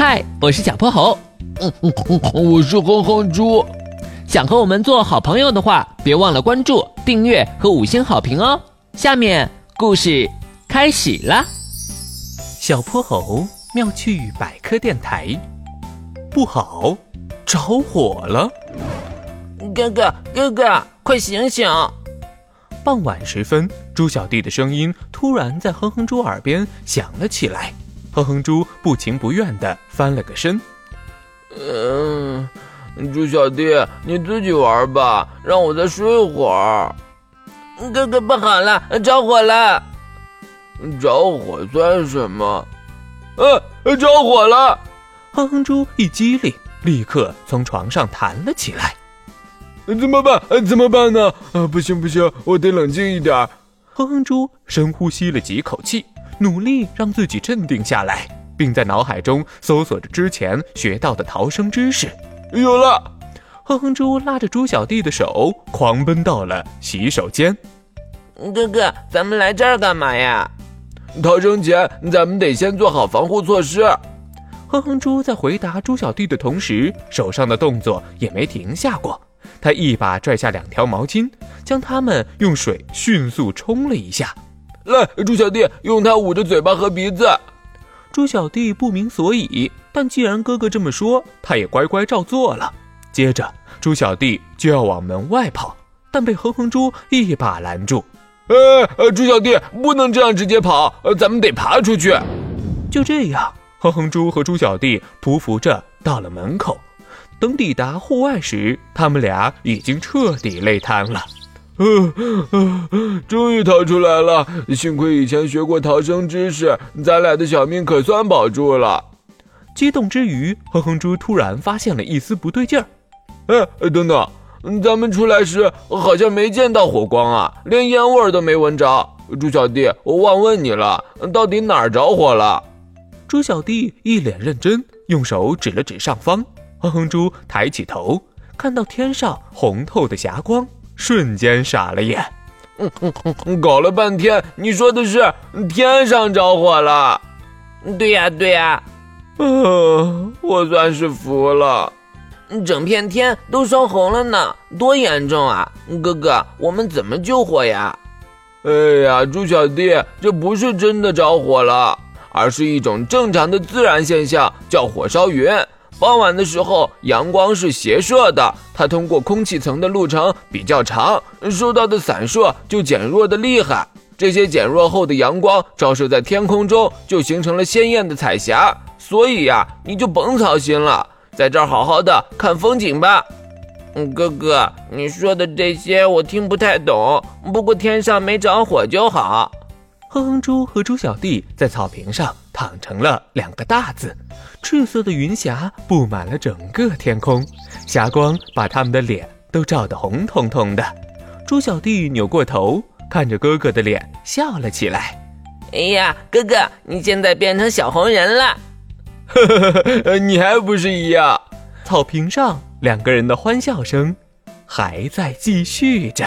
嗨，我是小泼猴。嗯嗯嗯，我是哼哼猪。想和我们做好朋友的话，别忘了关注、订阅和五星好评哦。下面故事开始了。小泼猴妙趣百科电台，不好，着火了！哥哥，哥哥，快醒醒！傍晚时分，猪小弟的声音突然在哼哼猪耳边响了起来。哼哼猪不情不愿地翻了个身。嗯，猪小弟，你自己玩吧，让我再睡会儿。哥哥，不好了，着火了！着火算什么？呃，着火了！哼哼猪一激灵，立刻从床上弹了起来。怎么办？怎么办呢？啊，不行不行，我得冷静一点。哼哼猪深呼吸了几口气，努力让自己镇定下来，并在脑海中搜索着之前学到的逃生知识。有了！哼哼猪拉着猪小弟的手，狂奔到了洗手间。哥哥，咱们来这儿干嘛呀？逃生前，咱们得先做好防护措施。哼哼猪在回答猪小弟的同时，手上的动作也没停下过。他一把拽下两条毛巾，将它们用水迅速冲了一下。来，猪小弟，用它捂着嘴巴和鼻子。猪小弟不明所以，但既然哥哥这么说，他也乖乖照做了。接着，猪小弟就要往门外跑，但被哼哼猪一把拦住。呃，猪小弟，不能这样直接跑，咱们得爬出去。就这样，哼哼猪和猪小弟匍匐着到了门口。等抵达户外时，他们俩已经彻底累瘫了。呃呃，终于逃出来了！幸亏以前学过逃生知识，咱俩的小命可算保住了。激动之余，哼哼猪突然发现了一丝不对劲儿。哎，等等，咱们出来时好像没见到火光啊，连烟味都没闻着。猪小弟，我忘问你了，到底哪儿着火了？猪小弟一脸认真，用手指了指上方。哼哼猪抬起头，看到天上红透的霞光，瞬间傻了眼。嗯嗯嗯，搞了半天，你说的是天上着火了？对呀对呀。呃，我算是服了。整片天都烧红了呢，多严重啊！哥哥，我们怎么救火呀？哎呀，猪小弟，这不是真的着火了，而是一种正常的自然现象，叫火烧云。傍晚的时候，阳光是斜射的，它通过空气层的路程比较长，受到的散射就减弱的厉害。这些减弱后的阳光照射在天空中，就形成了鲜艳的彩霞。所以呀，你就甭操心了，在这儿好好的看风景吧。嗯，哥哥，你说的这些我听不太懂，不过天上没着火就好。哼哼猪和猪小弟在草坪上躺成了两个大字，赤色的云霞布满了整个天空，霞光把他们的脸都照得红彤彤的。猪小弟扭过头，看着哥哥的脸，笑了起来。哎呀，哥哥，你现在变成小红人了！呵呵呵，你还不是一样？草坪上两个人的欢笑声还在继续着。